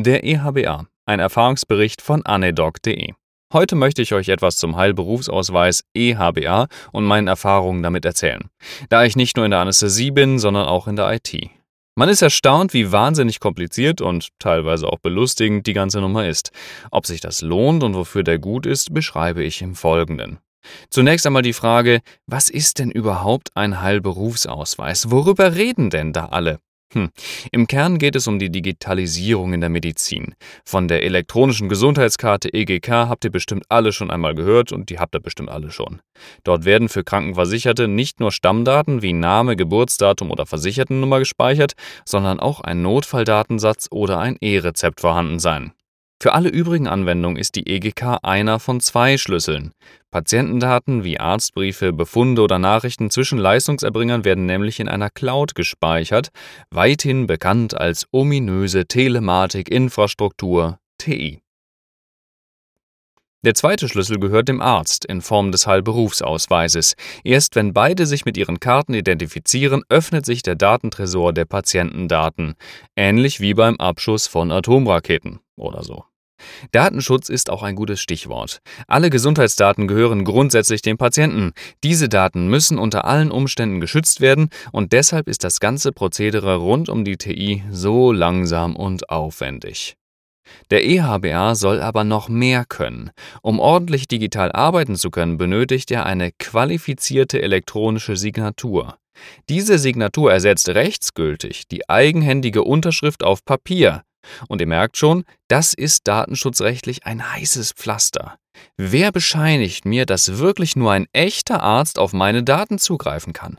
Der EHBA, ein Erfahrungsbericht von anedoc.de. Heute möchte ich euch etwas zum Heilberufsausweis EHBA und meinen Erfahrungen damit erzählen, da ich nicht nur in der Anästhesie bin, sondern auch in der IT. Man ist erstaunt, wie wahnsinnig kompliziert und teilweise auch belustigend die ganze Nummer ist. Ob sich das lohnt und wofür der gut ist, beschreibe ich im Folgenden. Zunächst einmal die Frage, was ist denn überhaupt ein Heilberufsausweis? Worüber reden denn da alle? Hm. Im Kern geht es um die Digitalisierung in der Medizin. Von der elektronischen Gesundheitskarte EGK habt ihr bestimmt alle schon einmal gehört und die habt ihr bestimmt alle schon. Dort werden für Krankenversicherte nicht nur Stammdaten wie Name, Geburtsdatum oder Versichertennummer gespeichert, sondern auch ein Notfalldatensatz oder ein E-Rezept vorhanden sein. Für alle übrigen Anwendungen ist die EGK einer von zwei Schlüsseln. Patientendaten wie Arztbriefe, Befunde oder Nachrichten zwischen Leistungserbringern werden nämlich in einer Cloud gespeichert, weithin bekannt als ominöse Telematik-Infrastruktur TI. Der zweite Schlüssel gehört dem Arzt in Form des Heilberufsausweises. Erst wenn beide sich mit ihren Karten identifizieren, öffnet sich der Datentresor der Patientendaten, ähnlich wie beim Abschuss von Atomraketen oder so. Datenschutz ist auch ein gutes Stichwort. Alle Gesundheitsdaten gehören grundsätzlich dem Patienten. Diese Daten müssen unter allen Umständen geschützt werden und deshalb ist das ganze Prozedere rund um die TI so langsam und aufwendig. Der EHBA soll aber noch mehr können. Um ordentlich digital arbeiten zu können, benötigt er eine qualifizierte elektronische Signatur. Diese Signatur ersetzt rechtsgültig die eigenhändige Unterschrift auf Papier. Und ihr merkt schon, das ist datenschutzrechtlich ein heißes Pflaster. Wer bescheinigt mir, dass wirklich nur ein echter Arzt auf meine Daten zugreifen kann?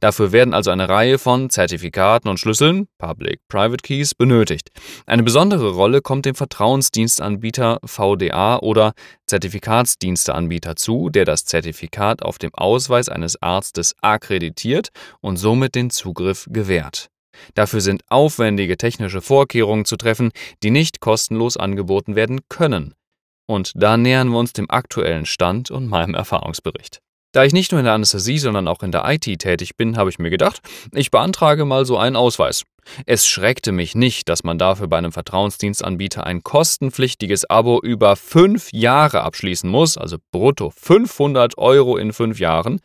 Dafür werden also eine Reihe von Zertifikaten und Schlüsseln, Public-Private Keys, benötigt. Eine besondere Rolle kommt dem Vertrauensdienstanbieter VDA oder Zertifikatsdiensteanbieter zu, der das Zertifikat auf dem Ausweis eines Arztes akkreditiert und somit den Zugriff gewährt. Dafür sind aufwendige technische Vorkehrungen zu treffen, die nicht kostenlos angeboten werden können. Und da nähern wir uns dem aktuellen Stand und meinem Erfahrungsbericht. Da ich nicht nur in der Anästhesie, sondern auch in der IT tätig bin, habe ich mir gedacht, ich beantrage mal so einen Ausweis. Es schreckte mich nicht, dass man dafür bei einem Vertrauensdienstanbieter ein kostenpflichtiges Abo über fünf Jahre abschließen muss, also brutto 500 Euro in fünf Jahren.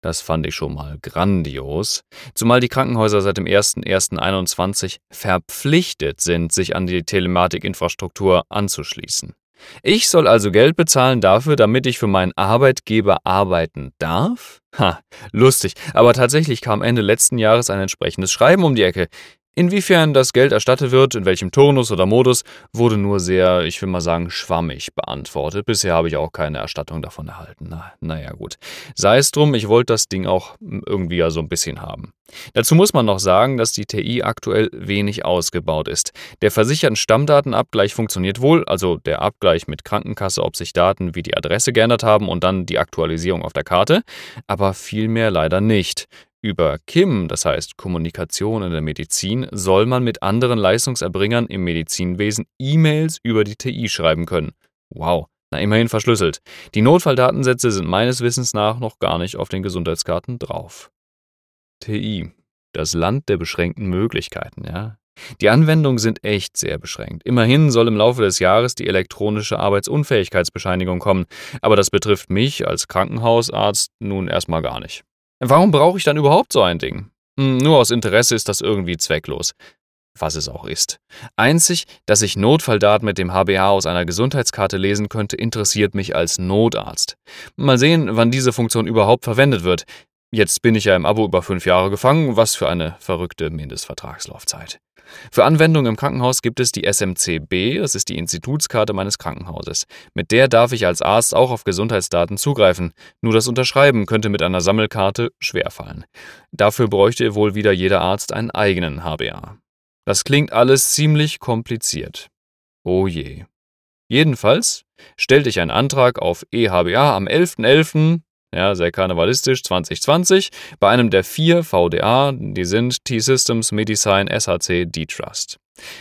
Das fand ich schon mal grandios, zumal die Krankenhäuser seit dem 01.01.21 verpflichtet sind, sich an die Telematikinfrastruktur anzuschließen. Ich soll also Geld bezahlen dafür, damit ich für meinen Arbeitgeber arbeiten darf? Ha, lustig, aber tatsächlich kam Ende letzten Jahres ein entsprechendes Schreiben um die Ecke. Inwiefern das Geld erstattet wird, in welchem Turnus oder Modus, wurde nur sehr, ich will mal sagen, schwammig beantwortet. Bisher habe ich auch keine Erstattung davon erhalten. Na, naja, gut. Sei es drum, ich wollte das Ding auch irgendwie ja so ein bisschen haben. Dazu muss man noch sagen, dass die TI aktuell wenig ausgebaut ist. Der versicherten Stammdatenabgleich funktioniert wohl, also der Abgleich mit Krankenkasse, ob sich Daten wie die Adresse geändert haben und dann die Aktualisierung auf der Karte, aber vielmehr leider nicht. Über KIM, das heißt Kommunikation in der Medizin, soll man mit anderen Leistungserbringern im Medizinwesen E-Mails über die TI schreiben können. Wow, na immerhin verschlüsselt. Die Notfalldatensätze sind meines Wissens nach noch gar nicht auf den Gesundheitskarten drauf. TI, das Land der beschränkten Möglichkeiten, ja. Die Anwendungen sind echt sehr beschränkt. Immerhin soll im Laufe des Jahres die elektronische Arbeitsunfähigkeitsbescheinigung kommen, aber das betrifft mich als Krankenhausarzt nun erstmal gar nicht. Warum brauche ich dann überhaupt so ein Ding? Hm, nur aus Interesse ist das irgendwie zwecklos. Was es auch ist. Einzig, dass ich Notfalldaten mit dem HBA aus einer Gesundheitskarte lesen könnte, interessiert mich als Notarzt. Mal sehen, wann diese Funktion überhaupt verwendet wird. Jetzt bin ich ja im Abo über fünf Jahre gefangen, was für eine verrückte Mindestvertragslaufzeit. Für Anwendungen im Krankenhaus gibt es die SMCB, das ist die Institutskarte meines Krankenhauses. Mit der darf ich als Arzt auch auf Gesundheitsdaten zugreifen. Nur das Unterschreiben könnte mit einer Sammelkarte schwerfallen. Dafür bräuchte wohl wieder jeder Arzt einen eigenen HBA. Das klingt alles ziemlich kompliziert. Oh je. Jedenfalls stellte ich einen Antrag auf EHBA am 11.11 ja, sehr karnevalistisch 2020, bei einem der vier VDA, die sind T-Systems, Medisign, SHC, D-Trust.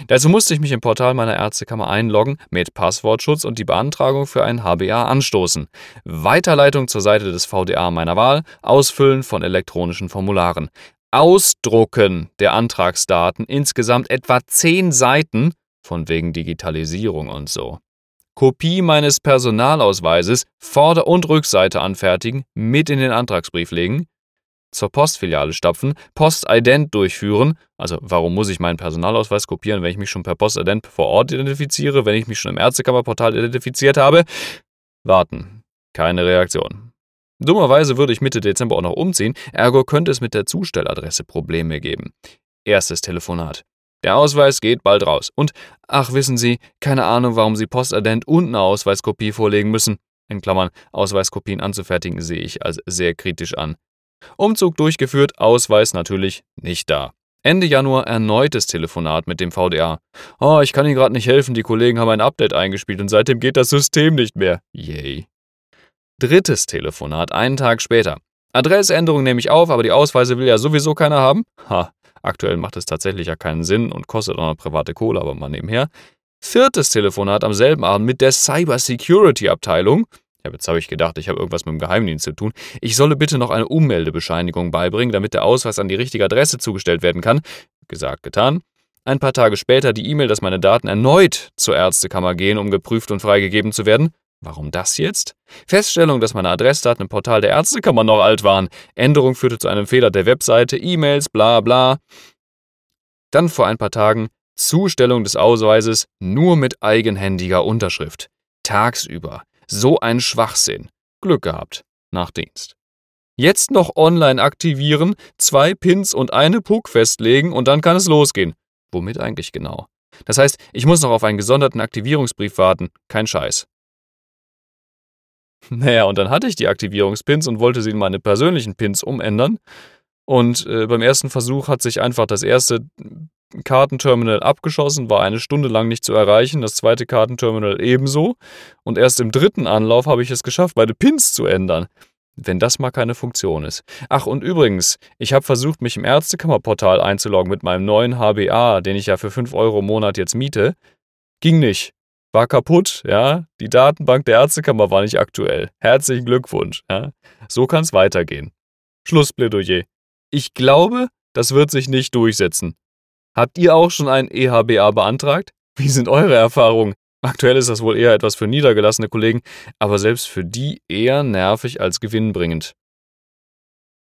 Dazu musste ich mich im Portal meiner Ärztekammer einloggen, mit Passwortschutz und die Beantragung für ein HBA anstoßen. Weiterleitung zur Seite des VDA meiner Wahl, Ausfüllen von elektronischen Formularen. Ausdrucken der Antragsdaten, insgesamt etwa zehn Seiten Von wegen Digitalisierung und so. Kopie meines Personalausweises, Vorder- und Rückseite anfertigen, mit in den Antragsbrief legen, zur Postfiliale stapfen, Postident durchführen, also warum muss ich meinen Personalausweis kopieren, wenn ich mich schon per Postident vor Ort identifiziere, wenn ich mich schon im Ärztekammerportal identifiziert habe? Warten. Keine Reaktion. Dummerweise würde ich Mitte Dezember auch noch umziehen, ergo könnte es mit der Zustelladresse Probleme geben. Erstes Telefonat. Der Ausweis geht bald raus. Und, ach wissen Sie, keine Ahnung, warum Sie Postident und eine Ausweiskopie vorlegen müssen. In Klammern, Ausweiskopien anzufertigen sehe ich als sehr kritisch an. Umzug durchgeführt, Ausweis natürlich nicht da. Ende Januar erneutes Telefonat mit dem VDA. Oh, ich kann Ihnen gerade nicht helfen, die Kollegen haben ein Update eingespielt und seitdem geht das System nicht mehr. Yay. Drittes Telefonat, einen Tag später. Adressänderung nehme ich auf, aber die Ausweise will ja sowieso keiner haben. Ha, Aktuell macht es tatsächlich ja keinen Sinn und kostet auch noch private Kohle, aber mal nebenher. Viertes Telefonat am selben Abend mit der Cyber Security Abteilung. Ja, jetzt habe ich gedacht, ich habe irgendwas mit dem Geheimdienst zu tun. Ich solle bitte noch eine Ummeldebescheinigung beibringen, damit der Ausweis an die richtige Adresse zugestellt werden kann. Gesagt, getan. Ein paar Tage später die E-Mail, dass meine Daten erneut zur Ärztekammer gehen, um geprüft und freigegeben zu werden. Warum das jetzt? Feststellung, dass meine Adressdaten im Portal der Ärztekammer noch alt waren. Änderung führte zu einem Fehler der Webseite, E-Mails, bla bla. Dann vor ein paar Tagen Zustellung des Ausweises nur mit eigenhändiger Unterschrift. Tagsüber. So ein Schwachsinn. Glück gehabt. Nach Dienst. Jetzt noch online aktivieren, zwei Pins und eine PUC festlegen und dann kann es losgehen. Womit eigentlich genau? Das heißt, ich muss noch auf einen gesonderten Aktivierungsbrief warten. Kein Scheiß. Naja, und dann hatte ich die Aktivierungspins und wollte sie in meine persönlichen Pins umändern. Und äh, beim ersten Versuch hat sich einfach das erste Kartenterminal abgeschossen, war eine Stunde lang nicht zu erreichen, das zweite Kartenterminal ebenso. Und erst im dritten Anlauf habe ich es geschafft, meine Pins zu ändern. Wenn das mal keine Funktion ist. Ach, und übrigens, ich habe versucht, mich im Ärztekammerportal einzuloggen mit meinem neuen HBA, den ich ja für 5 Euro im Monat jetzt miete. Ging nicht war kaputt, ja. Die Datenbank der Ärztekammer war nicht aktuell. Herzlichen Glückwunsch, ja. So kann es weitergehen. Schlussplädoyer. Ich glaube, das wird sich nicht durchsetzen. Habt ihr auch schon ein EHBA beantragt? Wie sind eure Erfahrungen? Aktuell ist das wohl eher etwas für niedergelassene Kollegen, aber selbst für die eher nervig als gewinnbringend.